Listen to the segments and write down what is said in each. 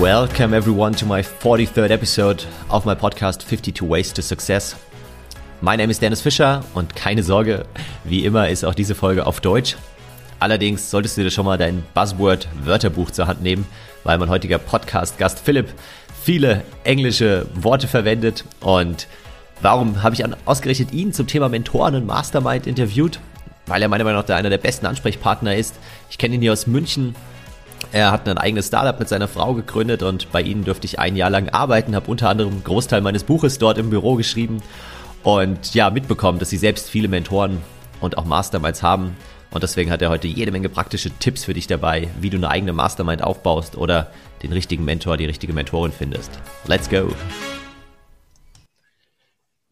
Welcome everyone to my 43rd episode of my podcast 52 Ways to Success. Mein Name ist Dennis Fischer und keine Sorge, wie immer ist auch diese Folge auf Deutsch. Allerdings solltest du dir schon mal dein Buzzword-Wörterbuch zur Hand nehmen, weil mein heutiger Podcast-Gast Philipp viele englische Worte verwendet. Und warum habe ich ausgerechnet ihn zum Thema Mentoren und Mastermind interviewt? Weil er meiner Meinung nach einer der besten Ansprechpartner ist. Ich kenne ihn hier aus München, er hat ein eigenes Startup mit seiner Frau gegründet und bei ihnen durfte ich ein Jahr lang arbeiten, habe unter anderem einen Großteil meines Buches dort im Büro geschrieben und ja, mitbekommen, dass sie selbst viele Mentoren und auch Masterminds haben. Und deswegen hat er heute jede Menge praktische Tipps für dich dabei, wie du eine eigene Mastermind aufbaust oder den richtigen Mentor, die richtige Mentorin findest. Let's go!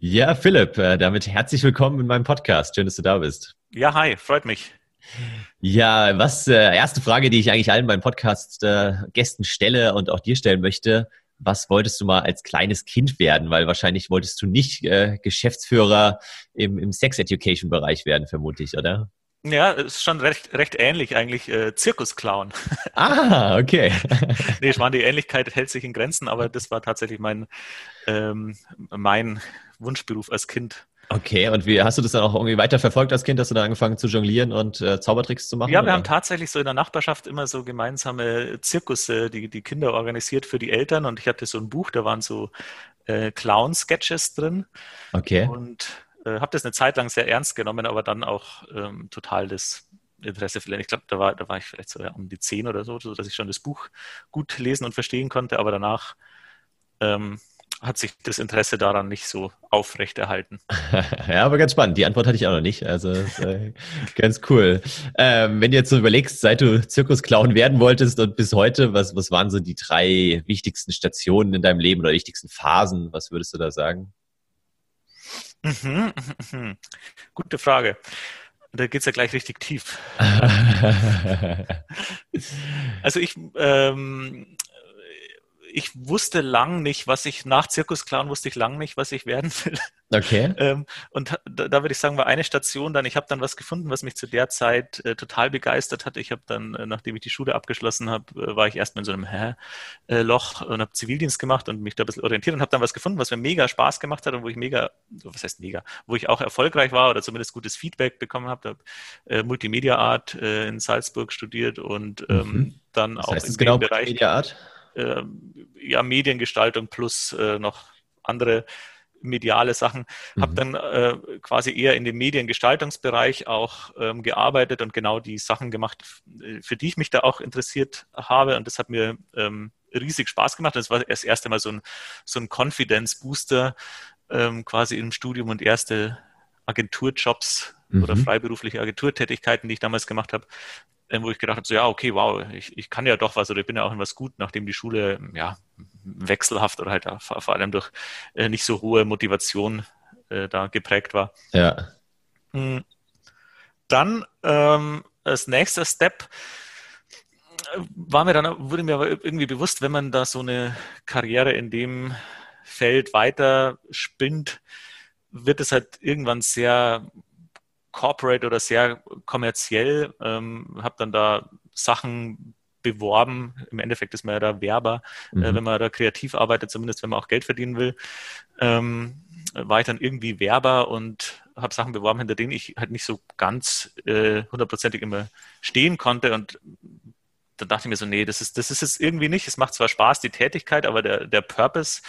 Ja, Philipp, äh, damit herzlich willkommen in meinem Podcast. Schön, dass du da bist. Ja, hi, freut mich. Ja, was äh, erste Frage, die ich eigentlich allen meinen Podcast-Gästen äh, stelle und auch dir stellen möchte. Was wolltest du mal als kleines Kind werden? Weil wahrscheinlich wolltest du nicht äh, Geschäftsführer im, im Sex-Education-Bereich werden, vermutlich, oder? Ja, ist schon recht, recht ähnlich eigentlich. Äh, Zirkusclown. Ah, okay. nee, ich meine, die Ähnlichkeit hält sich in Grenzen, aber das war tatsächlich mein, ähm, mein Wunschberuf als Kind. Okay, und wie hast du das dann auch irgendwie weiter verfolgt als Kind? Hast du dann angefangen zu jonglieren und äh, Zaubertricks zu machen? Ja, wir oder? haben tatsächlich so in der Nachbarschaft immer so gemeinsame Zirkusse, die die Kinder organisiert für die Eltern. Und ich hatte so ein Buch, da waren so äh, Clown-Sketches drin. Okay. Und äh, habe das eine Zeit lang sehr ernst genommen, aber dann auch ähm, total das Interesse verlieren. Ich glaube, da war, da war ich vielleicht so ja, um die zehn oder so, so, dass ich schon das Buch gut lesen und verstehen konnte. Aber danach ähm, hat sich das Interesse daran nicht so aufrechterhalten. ja, aber ganz spannend. Die Antwort hatte ich auch noch nicht. Also äh, ganz cool. Ähm, wenn du jetzt so überlegst, seit du Zirkusclown werden wolltest und bis heute, was, was waren so die drei wichtigsten Stationen in deinem Leben oder wichtigsten Phasen? Was würdest du da sagen? Mhm, mhm. Gute Frage. Da geht es ja gleich richtig tief. also ich ähm, ich wusste lang nicht, was ich nach Zirkusclown wusste ich lang nicht, was ich werden will. Okay. ähm, und da, da würde ich sagen, war eine Station dann, ich habe dann was gefunden, was mich zu der Zeit äh, total begeistert hat. Ich habe dann, äh, nachdem ich die Schule abgeschlossen habe, äh, war ich erstmal in so einem Hä-Loch und habe Zivildienst gemacht und mich da ein bisschen orientiert und habe dann was gefunden, was mir mega Spaß gemacht hat und wo ich mega, was heißt mega, wo ich auch erfolgreich war oder zumindest gutes Feedback bekommen habe. habe äh, Multimedia Art äh, in Salzburg studiert und ähm, mhm. dann was auch heißt im genau Bereich Multimedia Art? Äh, ja, Mediengestaltung plus äh, noch andere mediale Sachen. Mhm. Habe dann äh, quasi eher in dem Mediengestaltungsbereich auch ähm, gearbeitet und genau die Sachen gemacht, für die ich mich da auch interessiert habe. Und das hat mir ähm, riesig Spaß gemacht. Das war das erste Mal so ein, so ein Confidence-Booster ähm, quasi im Studium und erste Agenturjobs mhm. oder freiberufliche Agenturtätigkeiten, die ich damals gemacht habe, wo ich gedacht habe, so ja, okay, wow, ich, ich kann ja doch was oder ich bin ja auch in was gut, nachdem die Schule ja wechselhaft oder halt ja, vor, vor, allem durch äh, nicht so hohe Motivation äh, da geprägt war. Ja. Hm. Dann ähm, als nächster Step äh, war mir dann, wurde mir aber irgendwie bewusst, wenn man da so eine Karriere in dem Feld weiter spinnt, wird es halt irgendwann sehr corporate oder sehr kommerziell, ähm, habe dann da Sachen beworben. Im Endeffekt ist man ja da Werber, äh, mhm. äh, wenn man da kreativ arbeitet, zumindest wenn man auch Geld verdienen will. Ähm, war ich dann irgendwie Werber und habe Sachen beworben, hinter denen ich halt nicht so ganz äh, hundertprozentig immer stehen konnte und dann dachte ich mir so, nee, das ist, das ist es irgendwie nicht. Es macht zwar Spaß, die Tätigkeit, aber der, der Purpose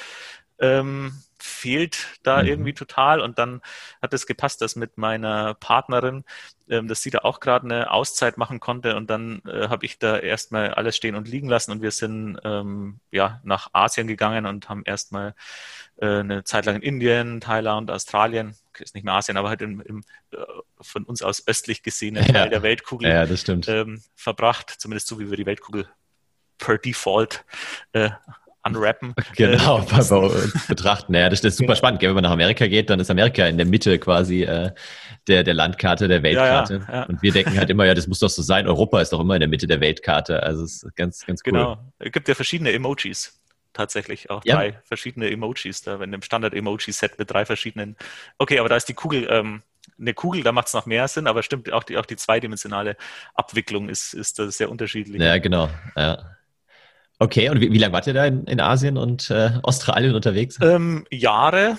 ähm, fehlt da mhm. irgendwie total. Und dann hat es gepasst, dass mit meiner Partnerin, ähm, dass sie da auch gerade eine Auszeit machen konnte. Und dann äh, habe ich da erstmal alles stehen und liegen lassen und wir sind ähm, ja nach Asien gegangen und haben erstmal äh, eine Zeit lang in Indien, Thailand, Australien, ist nicht mehr Asien, aber halt im, im äh, von uns aus östlich gesehenen ja. Teil der Weltkugel ja. Ähm, verbracht, zumindest so wie wir die Weltkugel per Default äh, unwrappen. Genau, äh, betrachten. Ja, das, das ist super genau. spannend. Wenn man nach Amerika geht, dann ist Amerika in der Mitte quasi äh, der, der Landkarte, der Weltkarte. Ja, ja, ja. Und wir denken halt immer, ja, das muss doch so sein. Europa ist doch immer in der Mitte der Weltkarte. Also es ist ganz, ganz cool. Genau. Es gibt ja verschiedene Emojis. Tatsächlich auch drei verschiedene Emojis da, wenn im Standard-Emoji-Set mit drei verschiedenen. Okay, aber da ist die Kugel, ähm, eine Kugel, da macht es noch mehr Sinn, aber stimmt, auch die, auch die zweidimensionale Abwicklung ist, ist da sehr unterschiedlich. Ja, genau. Ja. Okay, und wie, wie lange wart ihr da in, in Asien und äh, Australien unterwegs? Ähm, Jahre.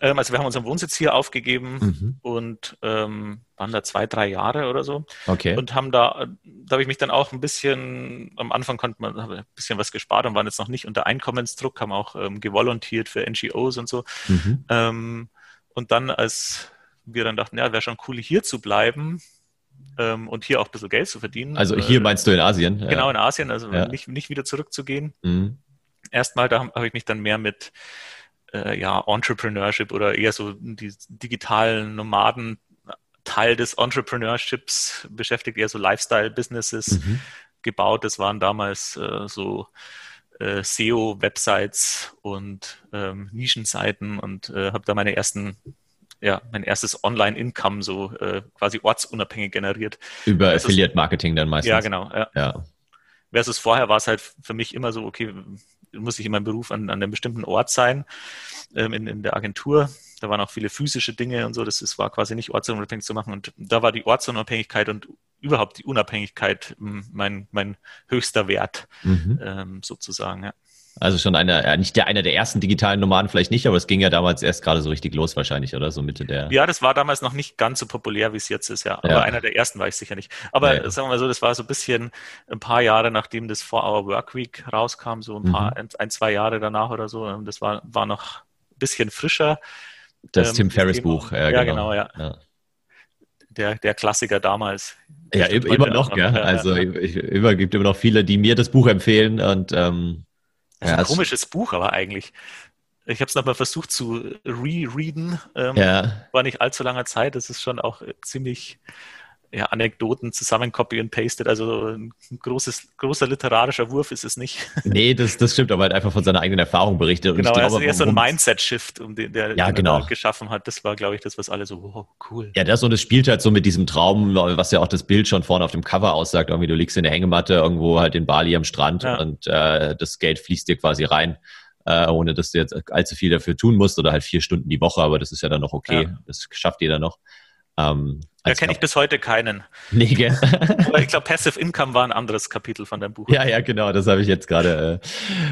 Ähm, also wir haben unseren Wohnsitz hier aufgegeben mhm. und ähm, waren da zwei, drei Jahre oder so. Okay. Und haben da, da habe ich mich dann auch ein bisschen, am Anfang konnte man ein bisschen was gespart und waren jetzt noch nicht unter Einkommensdruck, haben auch ähm, gevolontiert für NGOs und so. Mhm. Ähm, und dann, als wir dann dachten, ja, wäre schon cool, hier zu bleiben, ähm, und hier auch ein bisschen Geld zu verdienen. Also hier meinst du in Asien? Genau, ja. in Asien, also ja. nicht, nicht wieder zurückzugehen. Mhm. Erstmal, da habe hab ich mich dann mehr mit äh, ja, Entrepreneurship oder eher so die digitalen Nomaden Teil des Entrepreneurships beschäftigt, eher so Lifestyle-Businesses mhm. gebaut. Das waren damals äh, so äh, SEO-Websites und ähm, Nischenseiten und äh, habe da meine ersten ja, mein erstes Online-Income so äh, quasi ortsunabhängig generiert. Über Affiliate-Marketing dann meistens. Ja, genau. Ja. ja. Versus vorher war es halt für mich immer so, okay, muss ich in meinem Beruf an, an einem bestimmten Ort sein, ähm, in, in der Agentur. Da waren auch viele physische Dinge und so, das ist, war quasi nicht ortsunabhängig zu machen. Und da war die Ortsunabhängigkeit und überhaupt die Unabhängigkeit mein, mein höchster Wert, mhm. ähm, sozusagen, ja. Also schon einer, ja, nicht der einer der ersten digitalen Nomaden vielleicht nicht, aber es ging ja damals erst gerade so richtig los wahrscheinlich, oder? So Mitte der. Ja, das war damals noch nicht ganz so populär, wie es jetzt ist, ja. Aber ja. einer der ersten war ich sicher nicht. Aber ja. sagen wir mal so, das war so ein bisschen ein paar Jahre, nachdem das For Our Work Week rauskam, so ein paar, mhm. ein, zwei Jahre danach oder so. Das war, war noch ein bisschen frischer. Das ähm, Tim Ferriss Buch, ja, ja genau, genau ja. ja. Der, der Klassiker damals. Ja, immer noch, noch, gell? Also ich, immer gibt immer noch viele, die mir das Buch empfehlen und ähm, das ist ja, ein komisches Buch, aber eigentlich. Ich habe es nochmal versucht zu rereaden. Ähm, ja. War nicht allzu langer Zeit. Das ist schon auch ziemlich ja, Anekdoten zusammen copy and pasted. Also ein großes, großer literarischer Wurf ist es nicht. Nee, das, das stimmt, aber halt einfach von seiner eigenen Erfahrung berichtet. Und genau, glaube, also eher so ein Mindset-Shift, um den, der, ja, genau. geschaffen hat. Das war, glaube ich, das, was alle so, wow, cool. Ja, das und es spielt halt so mit diesem Traum, was ja auch das Bild schon vorne auf dem Cover aussagt. Irgendwie, du liegst in der Hängematte irgendwo halt in Bali am Strand ja. und äh, das Geld fließt dir quasi rein. Äh, ohne dass du jetzt allzu viel dafür tun musst oder halt vier Stunden die Woche, aber das ist ja dann noch okay. Ja. Das schafft jeder noch. Ähm, da kenne ich bis heute keinen. Nee, gell? Ich glaube, Passive Income war ein anderes Kapitel von deinem Buch. Ja, ja, genau. Das habe ich jetzt gerade äh,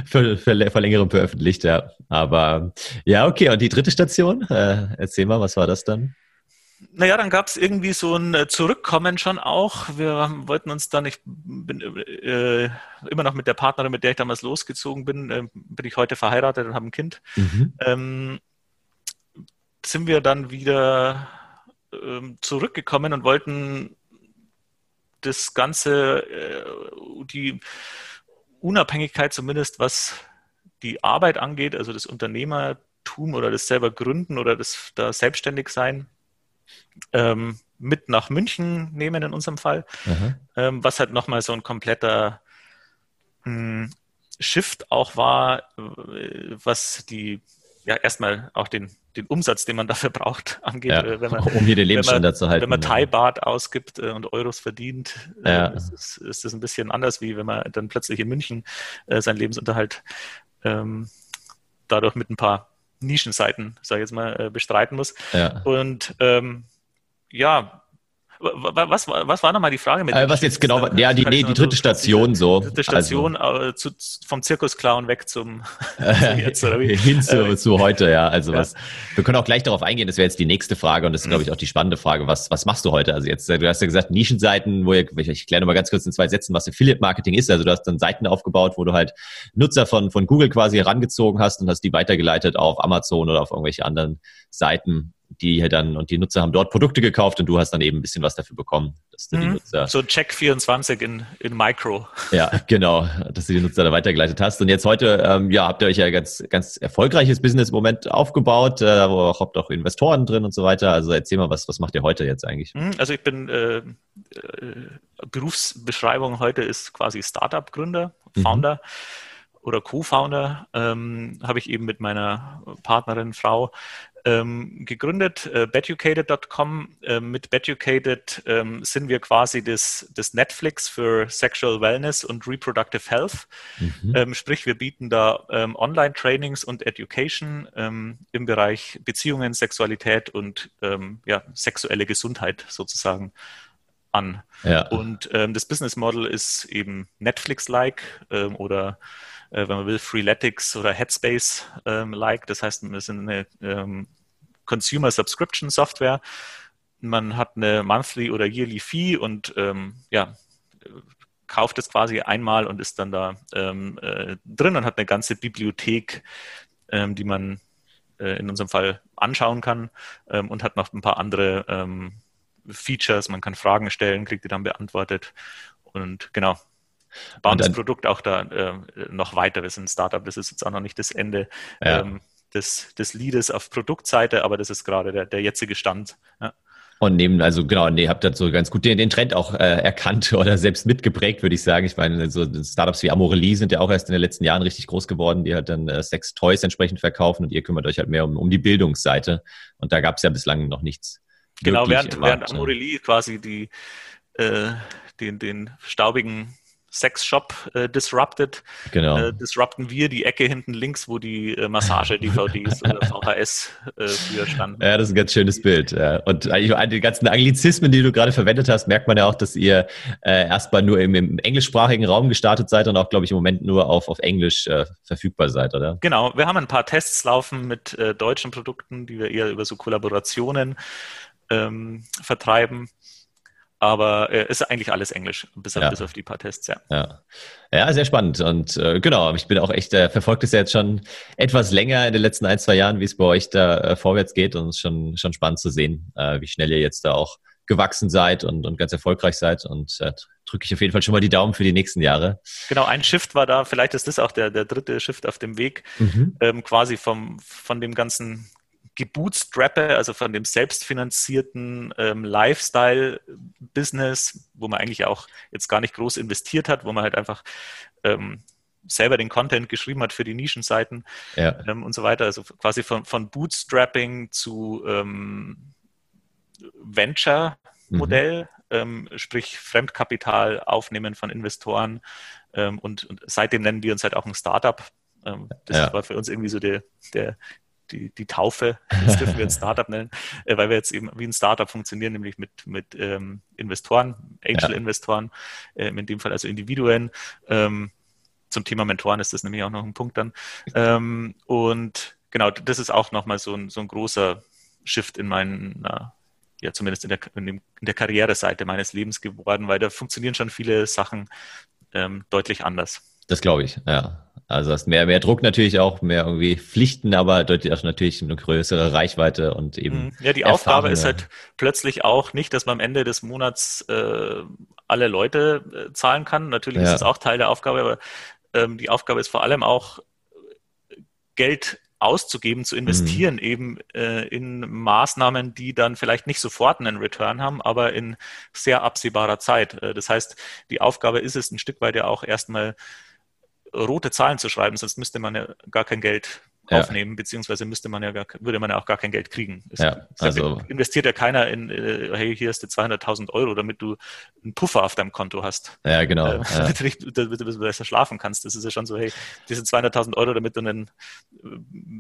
für, für, vor längerem veröffentlicht, ja. Aber ja, okay. Und die dritte Station? Äh, erzähl mal, was war das dann? Naja, dann gab es irgendwie so ein äh, Zurückkommen schon auch. Wir wollten uns dann, ich bin äh, immer noch mit der Partnerin, mit der ich damals losgezogen bin, äh, bin ich heute verheiratet und habe ein Kind. Mhm. Ähm, sind wir dann wieder ähm, zurückgekommen und wollten das Ganze, äh, die Unabhängigkeit zumindest, was die Arbeit angeht, also das Unternehmertum oder das selber gründen oder das da selbstständig sein, ähm, mit nach München nehmen in unserem Fall, ähm, was halt nochmal so ein kompletter mh, hm, Shift auch war, äh, was die ja erstmal auch den den Umsatz, den man dafür braucht, angeht. Ja, äh, wenn man, um hier den Lebensstandard man, zu halten. Wenn man Thai-Bart ausgibt äh, und Euros verdient, äh, ja. ist, ist, ist, das ein bisschen anders, wie wenn man dann plötzlich in München seinen Lebensunterhalt ähm, dadurch mit ein paar Nischenseiten, sage ich jetzt mal, bestreiten muss. Ja. Und ähm, ja, was, was war nochmal die Frage mit äh, Was jetzt genau, ja, die, nee, die dritte Station so. Die dritte Station also. äh, zu, vom Zirkusclown weg zum jetzt, hin zu, äh, zu heute, ja. Also ja. was, wir können auch gleich darauf eingehen, das wäre jetzt die nächste Frage und das ist, glaube ich, auch die spannende Frage. Was, was machst du heute? Also jetzt, du hast ja gesagt, Nischenseiten, wo ihr, ich erkläre nochmal ganz kurz in zwei Sätzen, was Affiliate Marketing ist. Also du hast dann Seiten aufgebaut, wo du halt Nutzer von, von Google quasi herangezogen hast und hast die weitergeleitet auf Amazon oder auf irgendwelche anderen Seiten die dann und die Nutzer haben dort Produkte gekauft und du hast dann eben ein bisschen was dafür bekommen. Dass du mhm. die Nutzer, so Check 24 in, in Micro. Ja, genau, dass du die Nutzer da weitergeleitet hast. Und jetzt heute, ähm, ja, habt ihr euch ja ganz, ganz erfolgreiches Business im Moment aufgebaut, äh, wo auch, habt auch Investoren drin und so weiter. Also erzähl mal, was, was macht ihr heute jetzt eigentlich? Mhm, also ich bin äh, äh, Berufsbeschreibung heute ist quasi Startup-Gründer, mhm. Founder. Mhm oder Co-Founder ähm, habe ich eben mit meiner Partnerin, Frau ähm, gegründet, äh, beducated.com. Äh, mit Beducated ähm, sind wir quasi das, das Netflix für Sexual Wellness und Reproductive Health. Mhm. Ähm, sprich, wir bieten da ähm, Online-Trainings und Education ähm, im Bereich Beziehungen, Sexualität und ähm, ja, sexuelle Gesundheit sozusagen an. Ja. Und das Business Model ist eben Netflix-like oder äh, wenn man will, Freeletics oder Headspace-like. Ähm, das heißt, wir sind eine ähm, Consumer Subscription Software. Man hat eine Monthly oder Yearly Fee und ähm, ja, kauft es quasi einmal und ist dann da ähm, äh, drin und hat eine ganze Bibliothek, ähm, die man äh, in unserem Fall anschauen kann ähm, und hat noch ein paar andere Features. Man kann Fragen stellen, kriegt die dann beantwortet und genau. Bauen das Produkt auch da äh, noch weiter. Wir sind ein Startup, das ist jetzt auch noch nicht das Ende ja. ähm, des, des Leades auf Produktseite, aber das ist gerade der, der jetzige Stand. Ja. Und nehmen, also genau, nee, habt das so ganz gut den, den Trend auch äh, erkannt oder selbst mitgeprägt, würde ich sagen. Ich meine, so Startups wie Amorelie sind ja auch erst in den letzten Jahren richtig groß geworden, die halt dann äh, Sex-Toys entsprechend verkaufen und ihr kümmert euch halt mehr um, um die Bildungsseite. Und da gab es ja bislang noch nichts. Genau, während, während Amorelie quasi die, äh, den, den staubigen Sexshop äh, disrupted. Genau. Äh, disrupten wir die Ecke hinten links, wo die äh, Massage-DVDs oder VHS äh, früher standen. Ja, das ist ein ganz schönes Bild. Ja. Und eigentlich an den ganzen Anglizismen, die du gerade verwendet hast, merkt man ja auch, dass ihr äh, erstmal nur im, im, englischsprachigen Raum gestartet seid und auch, glaube ich, im Moment nur auf, auf Englisch äh, verfügbar seid, oder? Genau. Wir haben ein paar Tests laufen mit äh, deutschen Produkten, die wir eher über so Kollaborationen ähm, vertreiben. Aber äh, ist eigentlich alles Englisch, bis auf, ja. bis auf die paar Tests, ja. Ja, ja sehr spannend. Und äh, genau, ich bin auch echt, äh, verfolgt es ja jetzt schon etwas länger in den letzten ein, zwei Jahren, wie es bei euch da äh, vorwärts geht. Und es ist schon, schon spannend zu sehen, äh, wie schnell ihr jetzt da auch gewachsen seid und, und ganz erfolgreich seid. Und äh, drücke ich auf jeden Fall schon mal die Daumen für die nächsten Jahre. Genau, ein Shift war da, vielleicht ist das auch der, der dritte Shift auf dem Weg, mhm. ähm, quasi vom, von dem ganzen gebootstrappe, also von dem selbstfinanzierten ähm, Lifestyle-Business, wo man eigentlich auch jetzt gar nicht groß investiert hat, wo man halt einfach ähm, selber den Content geschrieben hat für die Nischenseiten ja. ähm, und so weiter. Also quasi von, von Bootstrapping zu ähm, Venture-Modell, mhm. Ähm, sprich Fremdkapital aufnehmen von Investoren. Ähm, und, und, seitdem nennen wir uns halt auch ein Startup. das ja. war für uns irgendwie so der, der, die, die Taufe, das dürfen wir ein Startup nennen, äh, weil wir jetzt eben wie ein Startup funktionieren, nämlich mit, mit ähm, Investoren, Angel-Investoren, ja. ähm, in dem Fall also Individuen. Ähm, zum Thema Mentoren ist das nämlich auch noch ein Punkt dann. Ähm, und genau, das ist auch nochmal so ein, so ein großer Shift in meinen, ja, zumindest in der, in, dem, in der Karriereseite meines Lebens geworden, weil da funktionieren schon viele Sachen ähm, deutlich anders. Das glaube ich, ja. Also hast mehr, mehr Druck natürlich auch, mehr irgendwie Pflichten, aber deutlich auch natürlich eine größere Reichweite und eben. Mhm. Ja, die Aufgabe ist halt plötzlich auch nicht, dass man am Ende des Monats äh, alle Leute äh, zahlen kann. Natürlich ja. ist das auch Teil der Aufgabe, aber ähm, die Aufgabe ist vor allem auch Geld auszugeben, zu investieren, mhm. eben äh, in Maßnahmen, die dann vielleicht nicht sofort einen Return haben, aber in sehr absehbarer Zeit. Äh, das heißt, die Aufgabe ist es ein Stück weit ja auch erstmal rote Zahlen zu schreiben, sonst müsste man ja gar kein Geld ja. aufnehmen, beziehungsweise müsste man ja gar, würde man ja auch gar kein Geld kriegen. Es, ja, also investiert ja keiner in, äh, hey, hier hast du 200.000 Euro, damit du einen Puffer auf deinem Konto hast. Ja, genau. Äh, ja. Damit, du besser schlafen kannst. Das ist ja schon so, hey, diese 200.000 Euro, damit du ein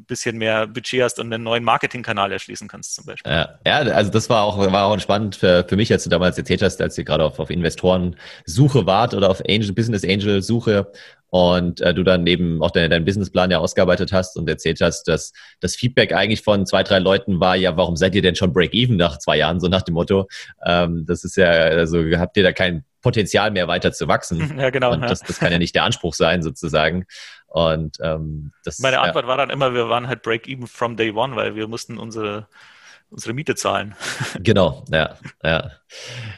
bisschen mehr Budget hast und einen neuen Marketingkanal erschließen kannst zum Beispiel. Ja, ja also das war auch, war auch spannend für, für mich, als du damals erzählt hast, als ihr gerade auf, auf Investoren-Suche wart oder auf Angel, Business Angel-Suche und äh, du dann eben auch deinen dein Businessplan ja ausgearbeitet hast und erzählt hast, dass das Feedback eigentlich von zwei, drei Leuten war, ja, warum seid ihr denn schon Break-Even nach zwei Jahren, so nach dem Motto, ähm, das ist ja, also habt ihr da kein Potenzial mehr weiter zu wachsen. Ja, genau. Und das, das kann ja nicht der Anspruch sein, sozusagen. Und ähm, das, Meine Antwort ja. war dann immer, wir waren halt Break-Even from day one, weil wir mussten unsere unsere Miete zahlen. Genau, ja, ja.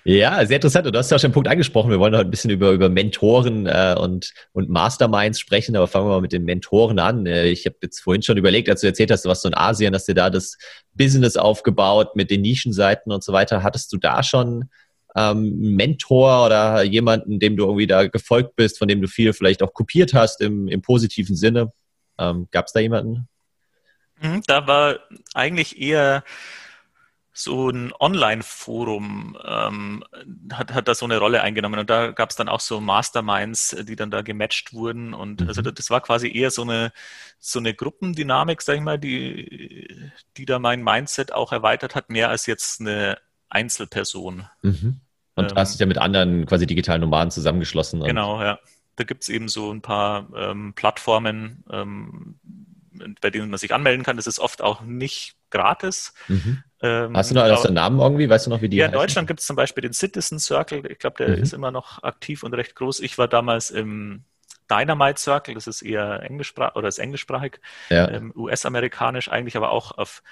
Ja, sehr interessant. Und du hast ja auch schon einen Punkt angesprochen. Wir wollen heute ein bisschen über, über Mentoren äh, und, und Masterminds sprechen, aber fangen wir mal mit den Mentoren an. Äh, ich habe jetzt vorhin schon überlegt, als du erzählt hast, du warst so in Asien, hast du da das Business aufgebaut mit den Nischenseiten und so weiter. Hattest du da schon ähm, Mentor oder jemanden, dem du irgendwie da gefolgt bist, von dem du viel vielleicht auch kopiert hast im, im positiven Sinne? Ähm, Gab es da jemanden? Mhm, da war eigentlich eher so ein Online-Forum ähm, hat, hat da so eine Rolle eingenommen und da gab es dann auch so Masterminds, die dann da gematcht wurden und mhm. also das war quasi eher so eine so eine Gruppendynamik, sag ich mal, die die da mein Mindset auch erweitert hat, mehr als jetzt eine Einzelperson. Mhm. Und ähm, hast dich ja mit anderen quasi digitalen Nomaden zusammengeschlossen. Genau, ja. Da gibt es eben so ein paar ähm, Plattformen, ähm, bei denen man sich anmelden kann. Das ist oft auch nicht gratis. Mhm. Ähm, Hast du noch aber, einen Namen irgendwie? Weißt du noch, wie die Ja, in Deutschland gibt es zum Beispiel den Citizen Circle. Ich glaube, der mhm. ist immer noch aktiv und recht groß. Ich war damals im Dynamite Circle, das ist eher englischsprachig oder ist englischsprachig, ja. ähm, US-amerikanisch eigentlich, aber auch auf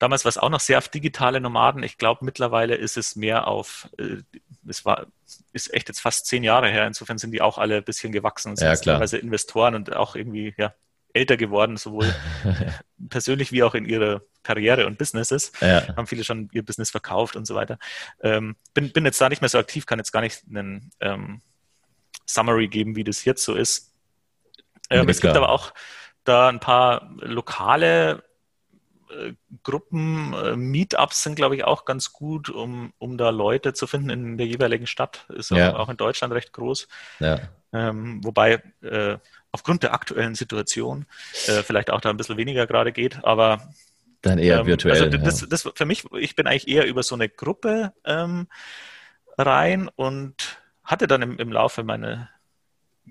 Damals war es auch noch sehr auf digitale Nomaden. Ich glaube, mittlerweile ist es mehr auf, äh, es war, ist echt jetzt fast zehn Jahre her. Insofern sind die auch alle ein bisschen gewachsen und sind ja, teilweise Investoren und auch irgendwie, ja, älter geworden, sowohl persönlich wie auch in ihrer Karriere und Businesses. Ja. Haben viele schon ihr Business verkauft und so weiter. Ähm, bin, bin jetzt da nicht mehr so aktiv, kann jetzt gar nicht einen ähm, Summary geben, wie das jetzt so ist. Ähm, es gibt aber auch da ein paar lokale äh, Gruppen, äh, Meetups sind, glaube ich, auch ganz gut, um, um da Leute zu finden in der jeweiligen Stadt. Ist ja. auch in Deutschland recht groß. Ja. Ähm, wobei äh, aufgrund der aktuellen Situation äh, vielleicht auch da ein bisschen weniger gerade geht, aber dann eher ähm, virtuell. Also das, ja. das, für mich, ich bin eigentlich eher über so eine Gruppe ähm, rein und hatte dann im, im Laufe meiner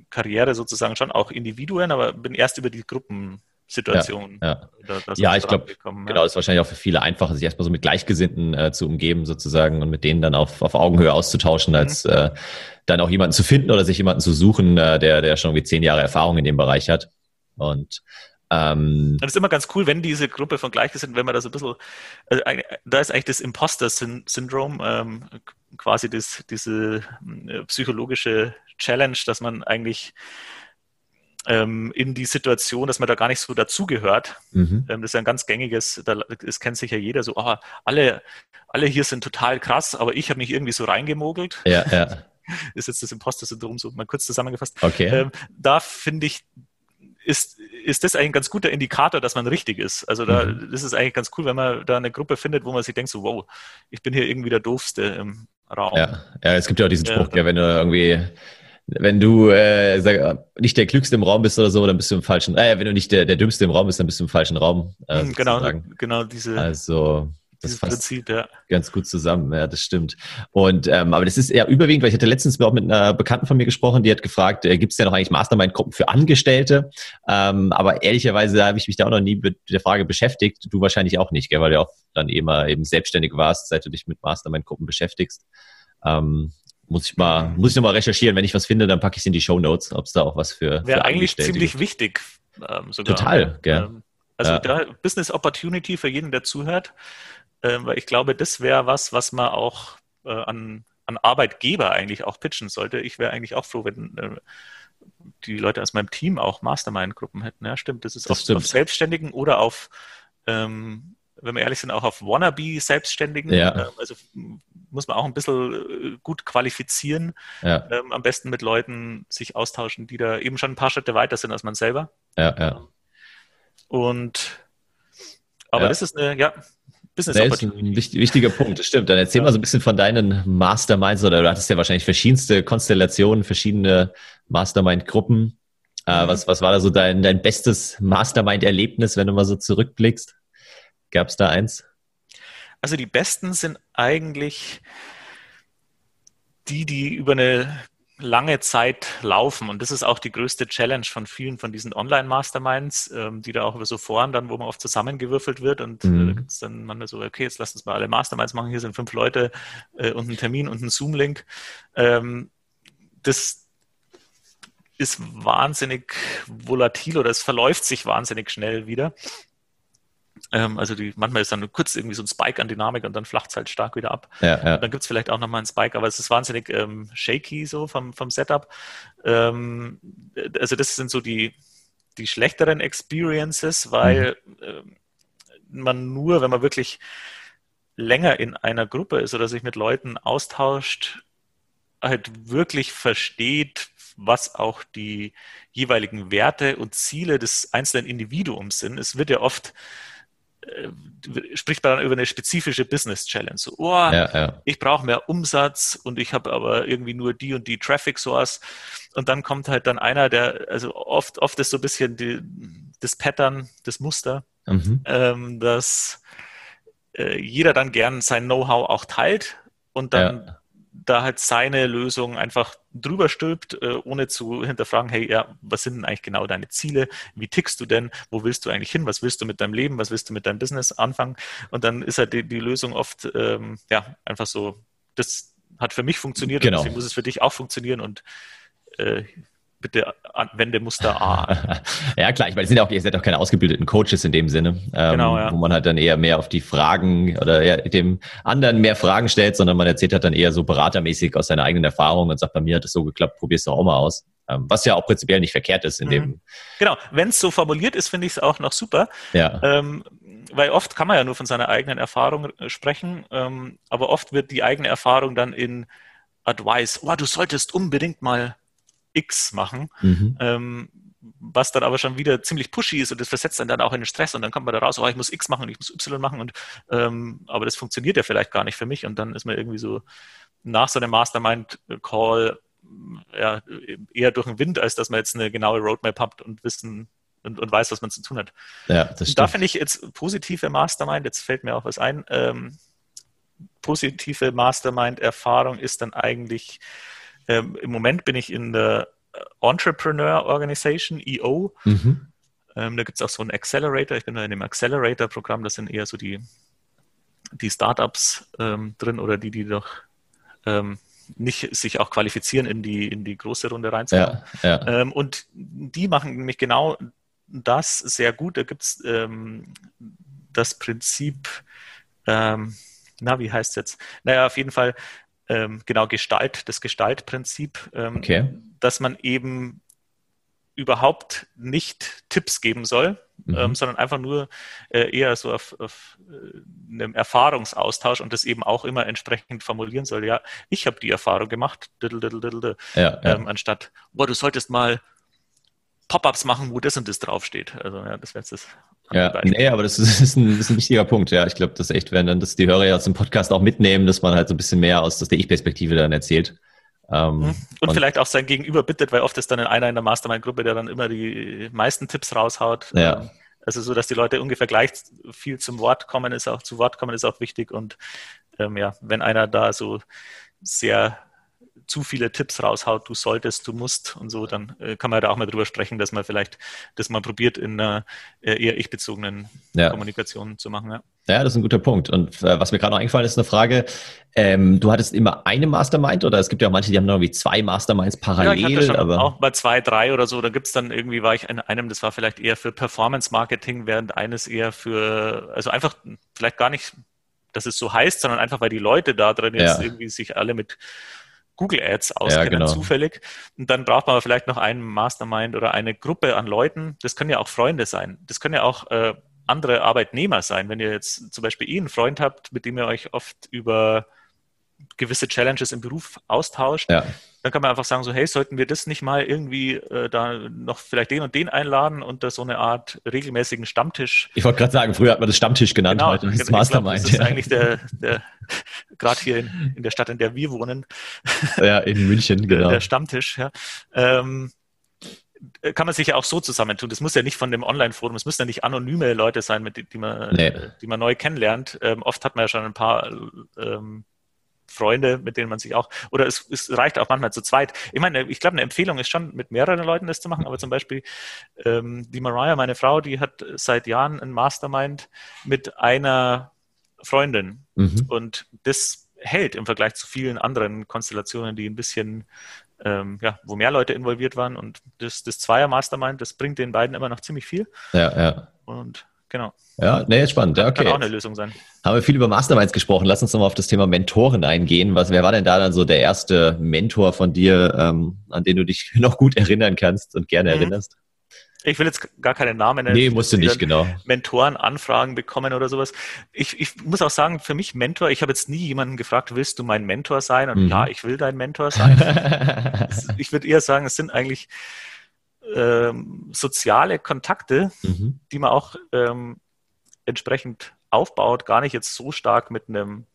Karriere sozusagen schon auch Individuen, aber bin erst über die Gruppen Situation. Ja, ja. ja ich glaube, genau, ist wahrscheinlich auch für viele einfacher, sich erstmal so mit Gleichgesinnten äh, zu umgeben sozusagen und mit denen dann auf, auf Augenhöhe auszutauschen, mhm. als äh, dann auch jemanden zu finden oder sich jemanden zu suchen, äh, der, der schon wie zehn Jahre Erfahrung in dem Bereich hat. Und ähm, das ist immer ganz cool, wenn diese Gruppe von Gleichgesinnten, wenn man da so ein bisschen, also da ist eigentlich das Imposter-Syndrom, ähm, quasi das, diese äh, psychologische Challenge, dass man eigentlich ähm, in die Situation, dass man da gar nicht so dazugehört. Mhm. Ähm, das ist ja ein ganz gängiges, da, das kennt sich ja jeder so, oh, alle, alle hier sind total krass, aber ich habe mich irgendwie so reingemogelt. Ja, ja. ist jetzt das Imposter-Syndrom so mal kurz zusammengefasst. Okay. Ähm, da finde ich, ist, ist das eigentlich ein ganz guter Indikator, dass man richtig ist. Also da mhm. das ist eigentlich ganz cool, wenn man da eine Gruppe findet, wo man sich denkt, so, wow, ich bin hier irgendwie der Doofste im Raum. Ja, ja es gibt ja auch diesen Spruch, ja, ja wenn du irgendwie wenn du äh, sag, nicht der Klügste im Raum bist oder so, dann bist du im falschen. Äh, wenn du nicht der, der Dümmste im Raum bist, dann bist du im falschen Raum. Äh, genau, genau diese. Also das passt Prinzip, ja. ganz gut zusammen, ja, das stimmt. Und ähm, aber das ist eher überwiegend, weil ich hatte letztens auch mit einer Bekannten von mir gesprochen, die hat gefragt, äh, gibt es ja noch eigentlich Mastermind-Gruppen für Angestellte? Ähm, aber ehrlicherweise habe ich mich da auch noch nie mit der Frage beschäftigt. Du wahrscheinlich auch nicht, gell, weil du auch dann immer eben selbstständig warst, seit du dich mit Mastermind-Gruppen beschäftigst. Ähm, muss ich mal, muss ich nochmal recherchieren. Wenn ich was finde, dann packe ich es in die Show Notes, ob es da auch was für. Wäre eigentlich ziemlich gibt. wichtig. Ähm, sogar. Total, gell. Ähm, also ja. da Business Opportunity für jeden, der zuhört. Ähm, weil ich glaube, das wäre was, was man auch äh, an, an Arbeitgeber eigentlich auch pitchen sollte. Ich wäre eigentlich auch froh, wenn äh, die Leute aus meinem Team auch Mastermind-Gruppen hätten. Ja, stimmt. Das ist das auf, auf, Selbstständigen oder auf, ähm, wenn wir ehrlich sind, auch auf Wannabe-Selbstständigen. Ja. Ähm, also muss man auch ein bisschen äh, gut qualifizieren. Ja. Ähm, am besten mit Leuten sich austauschen, die da eben schon ein paar Schritte weiter sind als man selber. Ja, ja. Und aber ja. das ist eine, ja, Business das ist ein wichtiger Punkt, das stimmt. Dann erzähl ja. mal so ein bisschen von deinen Masterminds oder du hattest ja wahrscheinlich verschiedenste Konstellationen, verschiedene Mastermind-Gruppen. Äh, mhm. was, was war da so dein, dein bestes Mastermind-Erlebnis, wenn du mal so zurückblickst? Gab es da eins? Also die besten sind eigentlich die, die über eine lange Zeit laufen. Und das ist auch die größte Challenge von vielen von diesen Online-Masterminds, ähm, die da auch über so Foren dann, wo man oft zusammengewürfelt wird und äh, mhm. da gibt es dann manchmal so, okay, jetzt lass uns mal alle Masterminds machen, hier sind fünf Leute äh, und ein Termin und ein Zoom-Link. Ähm, das ist wahnsinnig volatil oder es verläuft sich wahnsinnig schnell wieder. Ähm, also die, manchmal ist dann nur kurz irgendwie so ein Spike an Dynamik und dann flacht es halt stark wieder ab. Ja, ja. Dann gibt es vielleicht auch nochmal einen Spike, aber es ist wahnsinnig ähm, shaky so vom, vom Setup. Ähm, also das sind so die, die schlechteren Experiences, weil mhm. man nur, wenn man wirklich länger in einer Gruppe ist oder sich mit Leuten austauscht, halt wirklich versteht, was auch die jeweiligen Werte und Ziele des einzelnen Individuums sind. Es wird ja oft spricht man dann über eine spezifische Business Challenge. So, oh, ja, ja. ich brauche mehr Umsatz und ich habe aber irgendwie nur die und die Traffic Source. Und dann kommt halt dann einer, der, also oft, oft ist so ein bisschen die, das Pattern, das Muster, mhm. ähm, dass äh, jeder dann gern sein Know-how auch teilt und dann ja. da halt seine Lösung einfach drüber stülpt, äh, ohne zu hinterfragen, hey, ja, was sind denn eigentlich genau deine Ziele? Wie tickst du denn? Wo willst du eigentlich hin? Was willst du mit deinem Leben? Was willst du mit deinem Business anfangen? Und dann ist halt die, die Lösung oft, ähm, ja, einfach so, das hat für mich funktioniert genau. und deswegen muss es für dich auch funktionieren und äh, bitte anwende Muster A. ja, klar, ich meine, sind ja auch, ihr seid auch keine ausgebildeten Coaches in dem Sinne, ähm, genau, ja. wo man halt dann eher mehr auf die Fragen oder dem anderen mehr Fragen stellt, sondern man erzählt halt dann eher so beratermäßig aus seiner eigenen Erfahrung und sagt, bei mir hat es so geklappt, probier's doch auch mal aus. Ähm, was ja auch prinzipiell nicht verkehrt ist in mhm. dem. Genau, wenn es so formuliert ist, finde ich es auch noch super. Ja. Ähm, weil oft kann man ja nur von seiner eigenen Erfahrung äh, sprechen, ähm, aber oft wird die eigene Erfahrung dann in Advice, oh, du solltest unbedingt mal X machen, mhm. ähm, was dann aber schon wieder ziemlich pushy ist und das versetzt dann, dann auch in den Stress und dann kommt man da raus, oh, ich muss X machen und ich muss Y machen und ähm, aber das funktioniert ja vielleicht gar nicht für mich und dann ist man irgendwie so nach so einem Mastermind-Call ja, eher durch den Wind, als dass man jetzt eine genaue Roadmap hat und wissen und, und weiß, was man zu tun hat. Ja, das stimmt. Da finde ich jetzt positive Mastermind, jetzt fällt mir auch was ein, ähm, positive Mastermind-Erfahrung ist dann eigentlich ähm, Im Moment bin ich in der Entrepreneur Organization, EO. Mhm. Ähm, da gibt es auch so einen Accelerator. Ich bin da in dem Accelerator-Programm. Das sind eher so die, die Startups ähm, drin oder die, die doch ähm, nicht sich auch qualifizieren, in die, in die große Runde reinzukommen. Ja, ja. Ähm, und die machen nämlich genau das sehr gut. Da gibt es ähm, das Prinzip, ähm, na, wie heißt es jetzt? Naja, auf jeden Fall ähm, genau Gestalt, das Gestaltprinzip, ähm, okay. dass man eben überhaupt nicht Tipps geben soll, mhm. ähm, sondern einfach nur äh, eher so auf, auf äh, einem Erfahrungsaustausch und das eben auch immer entsprechend formulieren soll. Ja, ich habe die Erfahrung gemacht, diddle, diddle, diddle, ja, ja. Ähm, anstatt, boah, du solltest mal Pop-ups machen, wo das und das draufsteht. Also ja, das wäre jetzt das ja, nee, aber das ist, ist, ein, ist ein wichtiger Punkt. Ja, ich glaube, das echt, wenn dann das die Hörer ja aus dem Podcast auch mitnehmen, dass man halt so ein bisschen mehr aus, aus der Ich-Perspektive dann erzählt. Ähm, mhm. und, und, vielleicht auch sein Gegenüber bittet, weil oft ist dann einer in der Mastermind-Gruppe, der dann immer die meisten Tipps raushaut. Ja. Ähm, also so, dass die Leute ungefähr gleich viel zum Wort kommen, ist auch zu Wort kommen, ist auch wichtig. Und ähm, ja, wenn einer da so sehr zu viele Tipps raushaut, du solltest, du musst und so, dann äh, kann man da auch mal drüber sprechen, dass man vielleicht das mal probiert, in einer äh, eher ich-bezogenen ja. Kommunikation zu machen. Ja. ja, das ist ein guter Punkt. Und äh, was mir gerade noch eingefallen ist, eine Frage. Ähm, du hattest immer eine Mastermind oder es gibt ja auch manche, die haben noch irgendwie zwei Masterminds parallel. Ja, ich hatte schon aber auch mal zwei, drei oder so. Da gibt es dann irgendwie, war ich in einem, das war vielleicht eher für Performance-Marketing, während eines eher für, also einfach vielleicht gar nicht dass es so heißt, sondern einfach, weil die Leute da drin jetzt ja. irgendwie sich alle mit Google Ads auskennen, ja, genau. zufällig. Und dann braucht man vielleicht noch einen Mastermind oder eine Gruppe an Leuten. Das können ja auch Freunde sein. Das können ja auch äh, andere Arbeitnehmer sein. Wenn ihr jetzt zum Beispiel eh einen Freund habt, mit dem ihr euch oft über gewisse Challenges im Beruf austauscht, ja. dann kann man einfach sagen, so hey, sollten wir das nicht mal irgendwie äh, da noch vielleicht den und den einladen und da so eine Art regelmäßigen Stammtisch. Ich wollte gerade sagen, früher hat man das Stammtisch genannt, genau, heute ist Mastermind. Glaub, das ist ja. eigentlich der, der gerade hier in, in, der Stadt, in der wir wohnen. Ja, in München, genau. Der Stammtisch, ja. Ähm, kann man sich ja auch so zusammentun. Das muss ja nicht von dem Online-Forum, es müssen ja nicht anonyme Leute sein, mit die, die man, nee. die man neu kennenlernt. Ähm, oft hat man ja schon ein paar ähm, Freunde, mit denen man sich auch, oder es, es reicht auch manchmal zu zweit. Ich meine, ich glaube, eine Empfehlung ist schon, mit mehreren Leuten das zu machen, aber zum Beispiel ähm, die Mariah, meine Frau, die hat seit Jahren ein Mastermind mit einer Freundin mhm. und das hält im Vergleich zu vielen anderen Konstellationen, die ein bisschen ähm, ja, wo mehr Leute involviert waren. Und das, das Zweier-Mastermind, das bringt den beiden immer noch ziemlich viel. Ja, ja. Und Genau. Ja, ist spannend. Ja, okay. Kann auch eine Lösung sein. Haben wir viel über Masterminds gesprochen. Lass uns nochmal auf das Thema Mentoren eingehen. Was, wer war denn da dann so der erste Mentor von dir, ähm, an den du dich noch gut erinnern kannst und gerne mhm. erinnerst? Ich will jetzt gar keine Namen nennen. Nee, musst du nicht, genau. Mentorenanfragen bekommen oder sowas. Ich, ich muss auch sagen, für mich Mentor, ich habe jetzt nie jemanden gefragt, willst du mein Mentor sein? Und mhm. ja, ich will dein Mentor sein. ich würde eher sagen, es sind eigentlich ähm, soziale Kontakte, mhm. die man auch ähm, entsprechend aufbaut, gar nicht jetzt so stark mit einem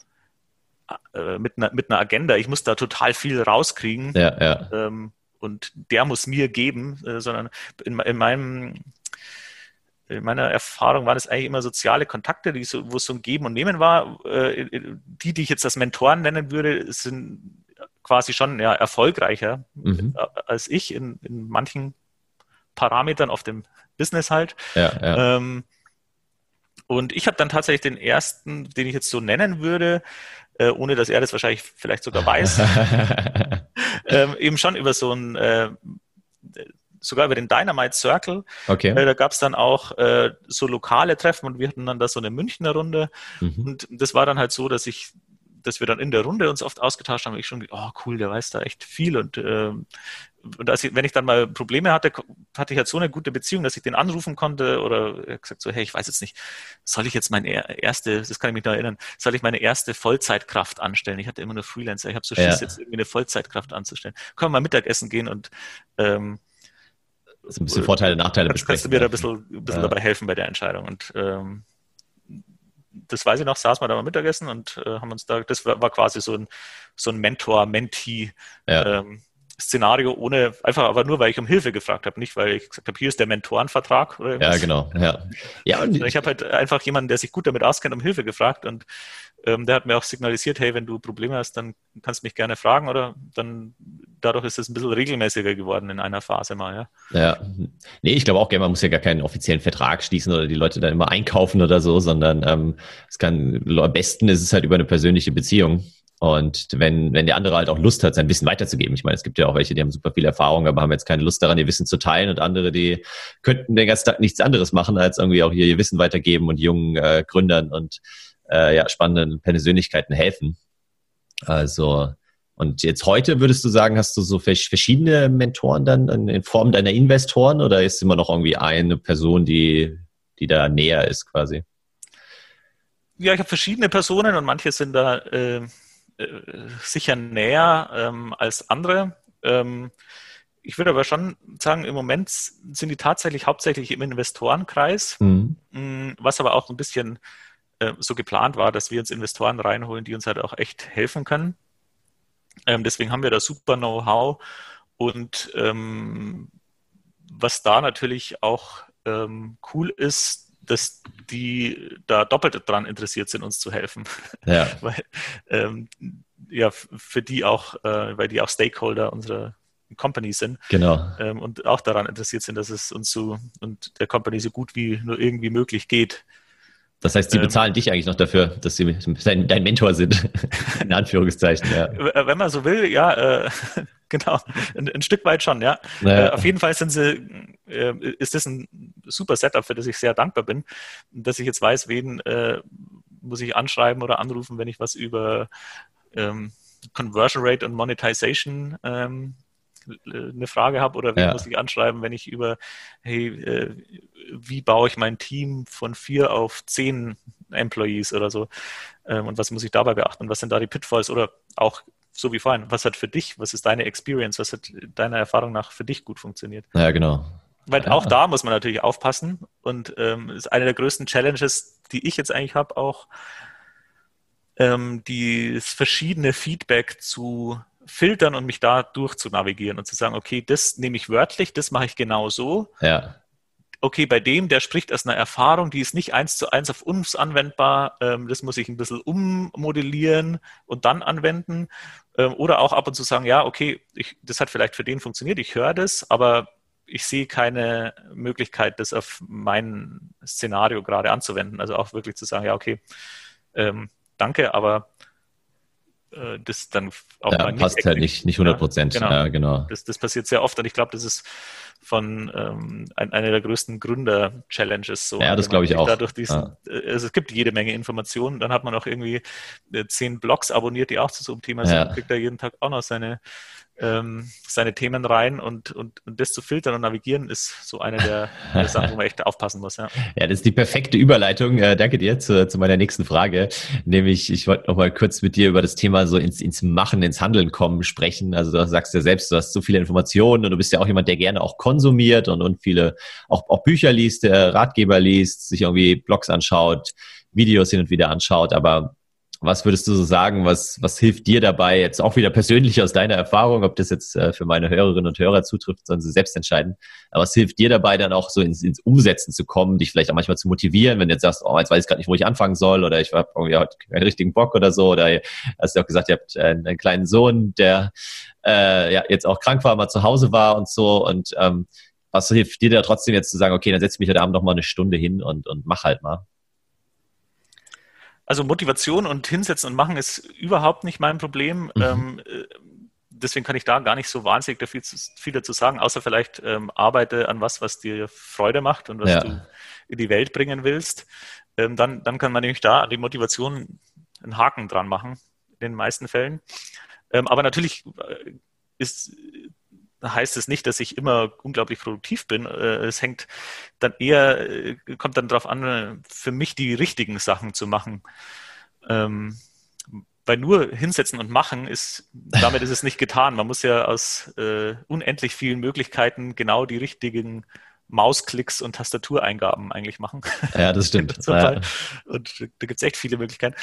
äh, mit, einer, mit einer Agenda. Ich muss da total viel rauskriegen ja, ja. Ähm, und der muss mir geben, äh, sondern in, in meinem in meiner Erfahrung waren es eigentlich immer soziale Kontakte, die so, wo es so ein Geben und Nehmen war. Äh, die, die ich jetzt als Mentoren nennen würde, sind quasi schon ja, erfolgreicher mhm. Äh, als ich in, in manchen Parametern auf dem Business halt. Ja, ja. Ähm, und ich habe dann tatsächlich den ersten, den ich jetzt so nennen würde, äh, ohne dass er das wahrscheinlich vielleicht sogar weiß, ähm, eben schon über so ein, äh, sogar über den Dynamite Circle. Okay. Äh, da gab es dann auch äh, so lokale Treffen und wir hatten dann da so eine Münchner Runde. Mhm. Und das war dann halt so, dass ich dass wir dann in der Runde uns oft ausgetauscht haben, ich schon, oh cool, der weiß da echt viel und ähm, und als ich, wenn ich dann mal Probleme hatte, hatte ich halt so eine gute Beziehung, dass ich den anrufen konnte oder gesagt so, hey, ich weiß jetzt nicht, soll ich jetzt meine erste, das kann ich mich da erinnern, soll ich meine erste Vollzeitkraft anstellen? Ich hatte immer nur Freelancer, ich habe so Schiss, ja. jetzt irgendwie eine Vollzeitkraft anzustellen. Können wir mal Mittagessen gehen und ähm, also ein bisschen Vorteile, Nachteile besprechen. Kannst du mir da ein bisschen, ein bisschen ja. dabei helfen bei der Entscheidung? Und ähm, das weiß ich noch, saß wir da mal Mittagessen und äh, haben uns da, das war, war quasi so ein, so ein Mentor-Mentee ja. ähm, ohne, einfach aber nur, weil ich um Hilfe gefragt habe, nicht weil ich gesagt habe, hier ist der Mentorenvertrag Ja, genau. Ja. ja und ich habe halt einfach jemanden, der sich gut damit auskennt, um Hilfe gefragt und ähm, der hat mir auch signalisiert, hey, wenn du Probleme hast, dann kannst du mich gerne fragen oder dann dadurch ist es ein bisschen regelmäßiger geworden in einer Phase mal, ja. Ja. Nee, ich glaube auch gerne, man muss ja gar keinen offiziellen Vertrag schließen oder die Leute dann immer einkaufen oder so, sondern ähm, es kann am besten ist es halt über eine persönliche Beziehung. Und wenn, wenn der andere halt auch Lust hat, sein Wissen weiterzugeben. Ich meine, es gibt ja auch welche, die haben super viel Erfahrung, aber haben jetzt keine Lust daran, ihr Wissen zu teilen und andere, die könnten den ganzen Tag nichts anderes machen, als irgendwie auch hier ihr Wissen weitergeben und jungen äh, Gründern und äh, ja, spannenden Persönlichkeiten helfen. Also, und jetzt heute würdest du sagen, hast du so verschiedene Mentoren dann in Form deiner Investoren oder ist immer noch irgendwie eine Person, die, die da näher ist quasi? Ja, ich habe verschiedene Personen und manche sind da äh, äh, sicher näher ähm, als andere. Ähm, ich würde aber schon sagen, im Moment sind die tatsächlich hauptsächlich im Investorenkreis, mhm. Mm, was aber auch ein bisschen äh, so geplant war, dass wir uns Investoren reinholen, die uns halt auch echt helfen können. Ähm, deswegen haben wir da super Know-how und ähm, was da natürlich auch ähm, cool ist, dass die da doppelt dran interessiert sind, uns zu helfen. Ja. weil, ähm, ja, für die auch, äh, weil die auch Stakeholder unserer Company sind. Genau. Ähm, und auch daran interessiert sind, dass es uns so und der Company so gut wie nur irgendwie möglich geht. Das heißt, sie ähm, bezahlen ähm, dich eigentlich noch dafür, dass sie dein, dein Mentor sind, in Anführungszeichen. Ja. Wenn man so will, ja, äh, genau, ein, ein, Stück weit schon, ja. Naja. Äh, auf jeden Fall sind sie, äh, ist das ein super Setup, für das ich sehr dankbar bin, dass ich jetzt weiß, wen äh, muss ich anschreiben oder anrufen, wenn ich was über ähm, Conversion Rate und Monetization ähm, eine Frage habe oder wen ja. muss ich anschreiben, wenn ich über, hey, äh, wie baue ich mein Team von vier auf zehn Employees oder so ähm, und was muss ich dabei beachten, was sind da die Pitfalls oder auch so wie vorhin, was hat für dich, was ist deine Experience, was hat deiner Erfahrung nach für dich gut funktioniert? Ja, genau. Weil ja. auch da muss man natürlich aufpassen und ähm, ist eine der größten Challenges, die ich jetzt eigentlich habe, auch ähm, die verschiedene Feedback zu filtern und mich da durch zu navigieren und zu sagen, okay, das nehme ich wörtlich, das mache ich genau so. Ja. Okay, bei dem, der spricht aus einer Erfahrung, die ist nicht eins zu eins auf uns anwendbar. Ähm, das muss ich ein bisschen ummodellieren und dann anwenden. Ähm, oder auch ab und zu sagen, ja, okay, ich, das hat vielleicht für den funktioniert, ich höre das, aber ich sehe keine Möglichkeit, das auf mein Szenario gerade anzuwenden. Also auch wirklich zu sagen, ja, okay, ähm, danke, aber äh, das dann auch ja, mal nicht passt halt nicht, nicht 100 Prozent. Ja, genau. Ja, genau. Das, das passiert sehr oft und ich glaube, das ist von ähm, ein, einer der größten Gründer-Challenges. So. Ja, das glaube ich auch. Dadurch diesen, ja. Äh, also es gibt jede Menge Informationen. Dann hat man auch irgendwie äh, zehn Blogs abonniert, die auch zu so einem Thema sind. Ja. Kriegt da jeden Tag auch noch seine ähm, seine Themen rein und, und, und das zu filtern und navigieren ist so eine der, der Sachen, wo man echt aufpassen muss. Ja, ja das ist die perfekte Überleitung. Äh, danke dir zu, zu meiner nächsten Frage. Nämlich, ich wollte noch mal kurz mit dir über das Thema so ins, ins Machen, ins Handeln kommen sprechen. Also du sagst ja selbst, du hast so viele Informationen und du bist ja auch jemand, der gerne auch konsumiert und, und viele auch, auch Bücher liest, der Ratgeber liest, sich irgendwie Blogs anschaut, Videos hin und wieder anschaut, aber was würdest du so sagen, was, was hilft dir dabei, jetzt auch wieder persönlich aus deiner Erfahrung, ob das jetzt äh, für meine Hörerinnen und Hörer zutrifft, sollen sie selbst entscheiden. Aber was hilft dir dabei, dann auch so ins, ins Umsetzen zu kommen, dich vielleicht auch manchmal zu motivieren, wenn du jetzt sagst, oh, jetzt weiß ich gerade nicht, wo ich anfangen soll oder ich habe irgendwie heute keinen richtigen Bock oder so oder hast du auch gesagt, ihr habt einen, einen kleinen Sohn, der äh, ja jetzt auch krank war, mal zu Hause war und so und ähm, was hilft dir da trotzdem jetzt zu sagen, okay, dann setze ich mich heute Abend noch mal eine Stunde hin und, und mach halt mal? Also Motivation und hinsetzen und machen ist überhaupt nicht mein Problem. Mhm. Ähm, äh, deswegen kann ich da gar nicht so wahnsinnig viel, viel dazu sagen, außer vielleicht ähm, arbeite an was, was dir Freude macht und was ja. du in die Welt bringen willst. Ähm, dann, dann kann man nämlich da an die Motivation einen Haken dran machen, in den meisten Fällen. Ähm, aber natürlich äh, ist heißt es nicht, dass ich immer unglaublich produktiv bin. Äh, es hängt dann eher, äh, kommt dann darauf an, für mich die richtigen Sachen zu machen. Ähm, weil nur hinsetzen und machen ist, damit ist es nicht getan. Man muss ja aus äh, unendlich vielen Möglichkeiten genau die richtigen Mausklicks und Tastatureingaben eigentlich machen. Ja, das stimmt. ja. Und da gibt es echt viele Möglichkeiten.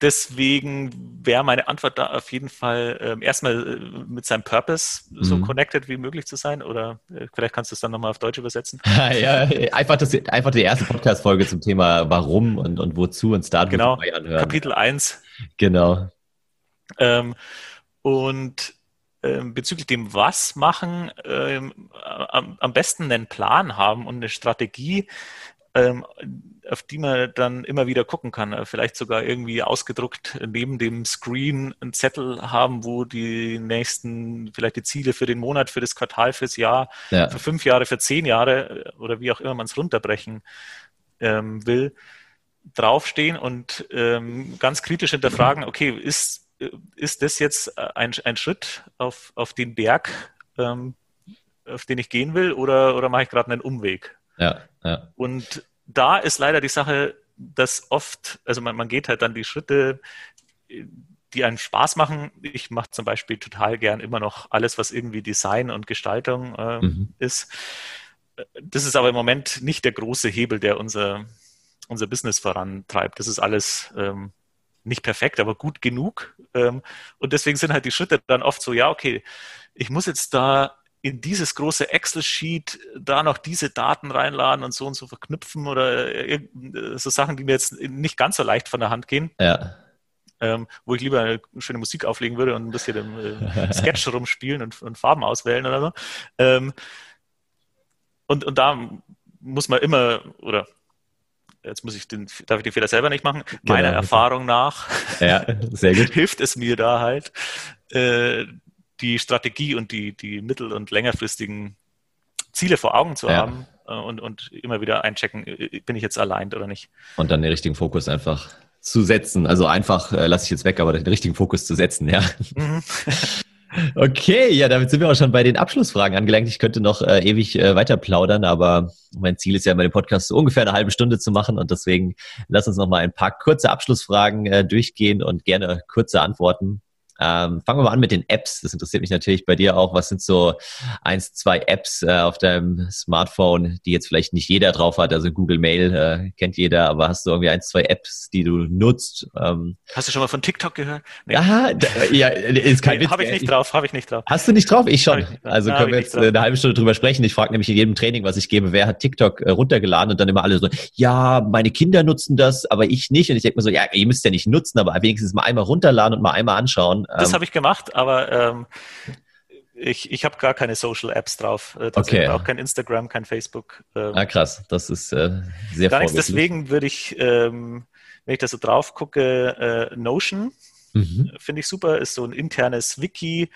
Deswegen wäre meine Antwort da auf jeden Fall ähm, erstmal äh, mit seinem Purpose so mhm. connected wie möglich zu sein. Oder äh, vielleicht kannst du es dann nochmal auf Deutsch übersetzen. ja, einfach, das, einfach die erste Podcast-Folge zum Thema Warum und, und wozu und Start genau, anhören. Kapitel 1. Genau. Ähm, und ähm, bezüglich dem Was machen, ähm, am, am besten einen Plan haben und eine Strategie, ähm, auf die man dann immer wieder gucken kann. Äh, vielleicht sogar irgendwie ausgedruckt neben dem Screen einen Zettel haben, wo die nächsten, vielleicht die Ziele für den Monat, für das Quartal, fürs Jahr, ja. für fünf Jahre, für zehn Jahre äh, oder wie auch immer man es runterbrechen ähm, will, draufstehen und ähm, ganz kritisch hinterfragen, okay, ist, äh, ist das jetzt ein, ein Schritt auf, auf den Berg, ähm, auf den ich gehen will, oder, oder mache ich gerade einen Umweg? Ja, ja. Und da ist leider die Sache, dass oft, also man, man geht halt dann die Schritte, die einen Spaß machen. Ich mache zum Beispiel total gern immer noch alles, was irgendwie Design und Gestaltung äh, mhm. ist. Das ist aber im Moment nicht der große Hebel, der unser, unser Business vorantreibt. Das ist alles ähm, nicht perfekt, aber gut genug. Ähm, und deswegen sind halt die Schritte dann oft so, ja, okay, ich muss jetzt da in dieses große Excel-Sheet da noch diese Daten reinladen und so und so verknüpfen oder äh, so Sachen, die mir jetzt nicht ganz so leicht von der Hand gehen. Ja. Ähm, wo ich lieber eine schöne Musik auflegen würde und ein bisschen im äh, Sketch rumspielen und, und, Farben auswählen oder so. Ähm, und, und da muss man immer, oder jetzt muss ich den, darf ich den Fehler selber nicht machen, genau. meiner Erfahrung nach ja, hilft es mir da halt, äh, die Strategie und die, die mittel- und längerfristigen Ziele vor Augen zu ja. haben äh, und, und immer wieder einchecken, äh, bin ich jetzt allein oder nicht. Und dann den richtigen Fokus einfach zu setzen. Also einfach äh, lasse ich jetzt weg, aber den richtigen Fokus zu setzen, ja. Mhm. Okay, ja, damit sind wir auch schon bei den Abschlussfragen angelangt. Ich könnte noch äh, ewig äh, weiter plaudern, aber mein Ziel ist ja, bei dem Podcast so ungefähr eine halbe Stunde zu machen und deswegen lass uns noch mal ein paar kurze Abschlussfragen äh, durchgehen und gerne kurze Antworten. Ähm, fangen wir mal an mit den Apps. Das interessiert mich natürlich bei dir auch. Was sind so eins, zwei Apps äh, auf deinem Smartphone, die jetzt vielleicht nicht jeder drauf hat? Also Google Mail äh, kennt jeder, aber hast du irgendwie eins, zwei Apps, die du nutzt? Ähm, hast du schon mal von TikTok gehört? Nee. Aha, da, ja, ist kein nee, Witz. Habe ich nicht drauf, habe ich nicht drauf. Hast du nicht drauf? Ich schon. Also können wir jetzt eine halbe Stunde drüber sprechen. Ich frage nämlich in jedem Training, was ich gebe, wer hat TikTok äh, runtergeladen und dann immer alle so, ja, meine Kinder nutzen das, aber ich nicht. Und ich denke mir so, ja, ihr müsst ja nicht nutzen, aber wenigstens mal einmal runterladen und mal einmal anschauen. Das ähm, habe ich gemacht, aber ähm, ich, ich habe gar keine Social Apps drauf. Äh, okay. Auch kein Instagram, kein Facebook. Ähm, ah, krass. Das ist äh, sehr Gar nichts. Deswegen würde ich, ähm, wenn ich da so drauf gucke, äh, Notion mhm. finde ich super. Ist so ein internes Wiki,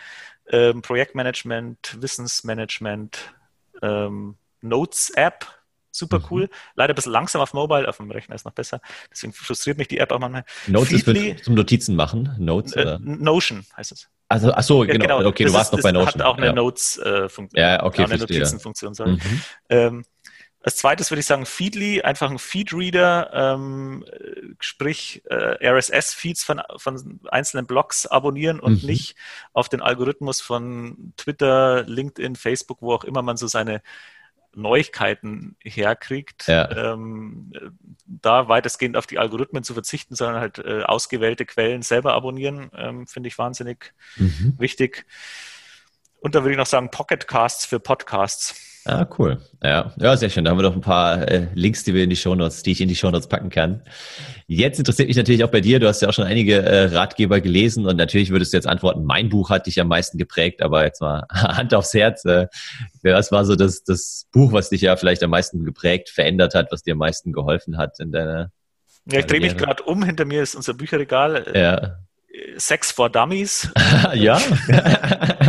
ähm, Projektmanagement, Wissensmanagement, ähm, Notes-App super cool. Mhm. Leider ein bisschen langsam auf Mobile, auf dem Rechner ist noch besser. Deswegen frustriert mich die App auch manchmal. Notes Feedly, ist zum Notizen machen. Notes, äh, Notion heißt es. Also, ach so, genau. genau. Okay, das du warst ist, noch bei Notion. Hat auch eine ja. Notes-Funktion. Äh, ja, okay, eine Notizenfunktion. Mhm. Ähm, als zweites würde ich sagen Feedly, einfach ein Feedreader, ähm, sprich äh, RSS-Feeds von, von einzelnen Blogs abonnieren und mhm. nicht auf den Algorithmus von Twitter, LinkedIn, Facebook, wo auch immer man so seine Neuigkeiten herkriegt, Ja. ähm, da weitestgehend auf die Algorithmen zu verzichten, sondern halt äh, ausgewählte Quellen selber abonnieren, ähm, finde ich wahnsinnig Mhm. wichtig. Und da würde ich noch sagen, Pocketcasts für Podcasts. Ah, cool. Ja, ja, sehr schön. Da haben wir doch ein paar äh, Links, die wir in die Shownotes, die ich in die Shownotes packen kann. Jetzt interessiert mich natürlich auch bei dir. Du hast ja auch schon einige äh, Ratgeber gelesen und natürlich würdest du jetzt antworten, mein Buch hat dich am meisten geprägt, aber jetzt mal Hand aufs Herz. Äh, was war so das, das Buch, was dich ja vielleicht am meisten geprägt, verändert hat, was dir am meisten geholfen hat in deiner, Ja, ich drehe mich gerade um. Hinter mir ist unser Bücherregal. äh, ja. Sex for Dummies. ja?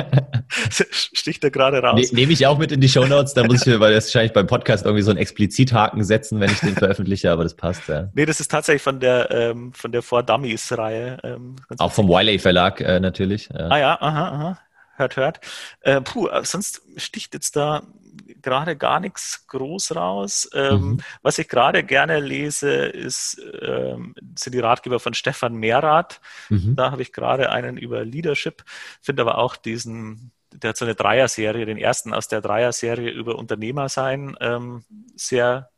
Sticht da gerade raus. Ne, Nehme ich auch mit in die Shownotes, da muss ich mir weil das wahrscheinlich beim Podcast irgendwie so einen Explizithaken setzen, wenn ich den veröffentliche, aber das passt ja. Nee, das ist tatsächlich von der, ähm, von der For Dummies-Reihe. Ähm, ganz Auch vom Wiley Verlag äh, natürlich. Ja. Ah ja, aha, aha. Hört, hört. Äh, puh, sonst sticht jetzt da gerade gar nichts groß raus. Ähm, Mhm. Was ich gerade gerne lese, ist, ähm, sind die Ratgeber von Stefan Mehrath. Mhm. Da habe ich gerade einen über Leadership, finde aber auch diesen, der hat so eine Dreier-Serie, den ersten aus der Dreier-Serie über Unternehmer sein, ähm, sehr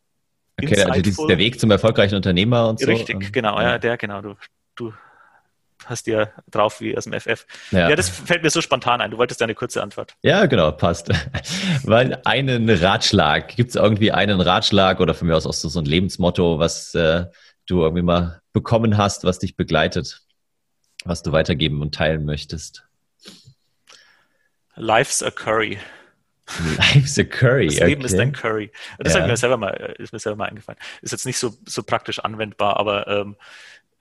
Okay, also dieses, der Weg zum erfolgreichen Unternehmer und so. Richtig, genau, ja, der, genau, du, du hast ja drauf wie aus dem FF. Ja. Ja. das fällt mir so spontan ein. Du wolltest eine kurze Antwort. Ja, genau, passt. Weil einen Ratschlag, gibt es irgendwie einen Ratschlag oder von mir aus auch so, so ein Lebensmotto, was äh, du irgendwie mal bekommen hast, was dich begleitet, was du weitergeben und teilen möchtest? Life's a Curry. Life's a Curry. Das Leben ist okay. ein Curry. Das Ja. mir selber mal, äh, ist mir selber mal eingefallen. Ist jetzt nicht so, so praktisch anwendbar, aber ähm,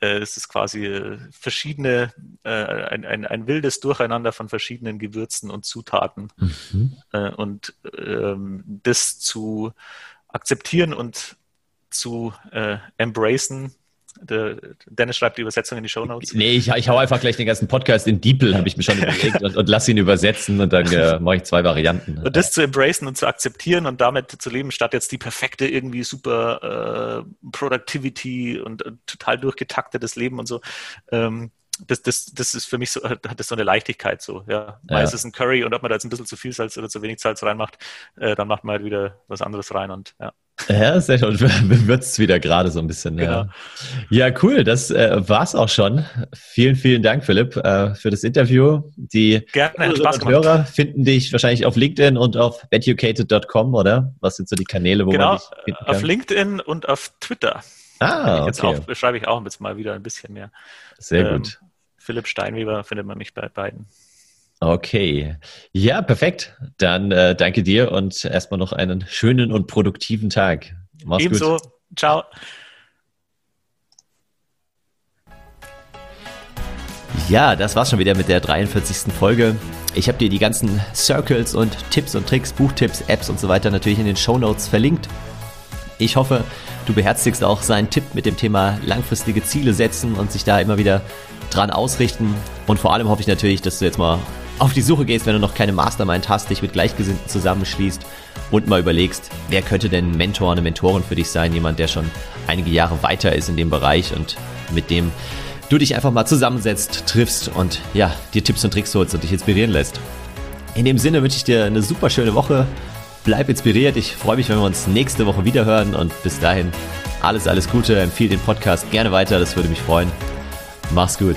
äh, es ist quasi äh, verschiedene, äh, ein, ein, ein wildes Durcheinander von verschiedenen Gewürzen und Zutaten. Mhm. Äh, und ähm, das zu akzeptieren und zu äh, embracen. Dennis schreibt die Übersetzung in die Show Notes. Nee, ich, ich hau einfach gleich den ganzen Podcast in DeepL, habe ich mir schon überlegt, und, und lass ihn übersetzen und dann äh, mache ich zwei Varianten. Und das zu embracen und zu akzeptieren und damit zu leben, statt jetzt die perfekte, irgendwie super äh, Productivity und, und total durchgetaktetes Leben und so. Ähm, das, das, das ist für mich so, hat das so eine Leichtigkeit so, ja. Ja. ist es ein Curry und ob man da jetzt ein bisschen zu viel Salz oder zu wenig Salz reinmacht, äh, dann macht man halt wieder was anderes rein und ja. Ja, sehr schön. Würzt wieder gerade so ein bisschen. Genau. Ja. ja, cool. Das äh, war's auch schon. Vielen, vielen Dank, Philipp, äh, für das Interview. Die Gerne, Spaß gemacht. Hörer finden dich wahrscheinlich auf LinkedIn und auf educated.com, oder? Was sind so die Kanäle, wo man Genau, dich finden auf kann? LinkedIn und auf Twitter. Ah, Jetzt okay. beschreibe ich auch jetzt mal wieder ein bisschen mehr. Sehr Ähm, gut. Philipp Steinweber findet man mich bei beiden. Okay. Ja, perfekt. Dann äh, danke dir und erstmal noch einen schönen und produktiven Tag. Mach's Ebenso. gut. Ciao. Ja, das war's schon wieder mit der 43. Folge. Ich habe dir die ganzen Circles und Tipps und Tricks, Buchtipps, Apps und so weiter natürlich in den Show Notes verlinkt. Ich hoffe, du beherzigst auch seinen Tipp mit dem Thema langfristige Ziele setzen und sich da immer wieder dran ausrichten. Und vor allem hoffe ich natürlich, dass du jetzt mal auf die Suche gehst, wenn du noch keine Mastermind hast, dich mit Gleichgesinnten zusammenschließt und mal überlegst, wer könnte denn ein Mentor, eine Mentorin für dich sein, jemand, der schon einige Jahre weiter ist in dem Bereich und mit dem du dich einfach mal zusammensetzt, triffst und ja, dir Tipps und Tricks holst und dich inspirieren lässt. In dem Sinne wünsche ich dir eine super schöne Woche. Bleib inspiriert. Ich freue mich, wenn wir uns nächste Woche wieder hören und bis dahin alles, alles Gute. Empfehle den Podcast gerne weiter. Das würde mich freuen. Mach's gut.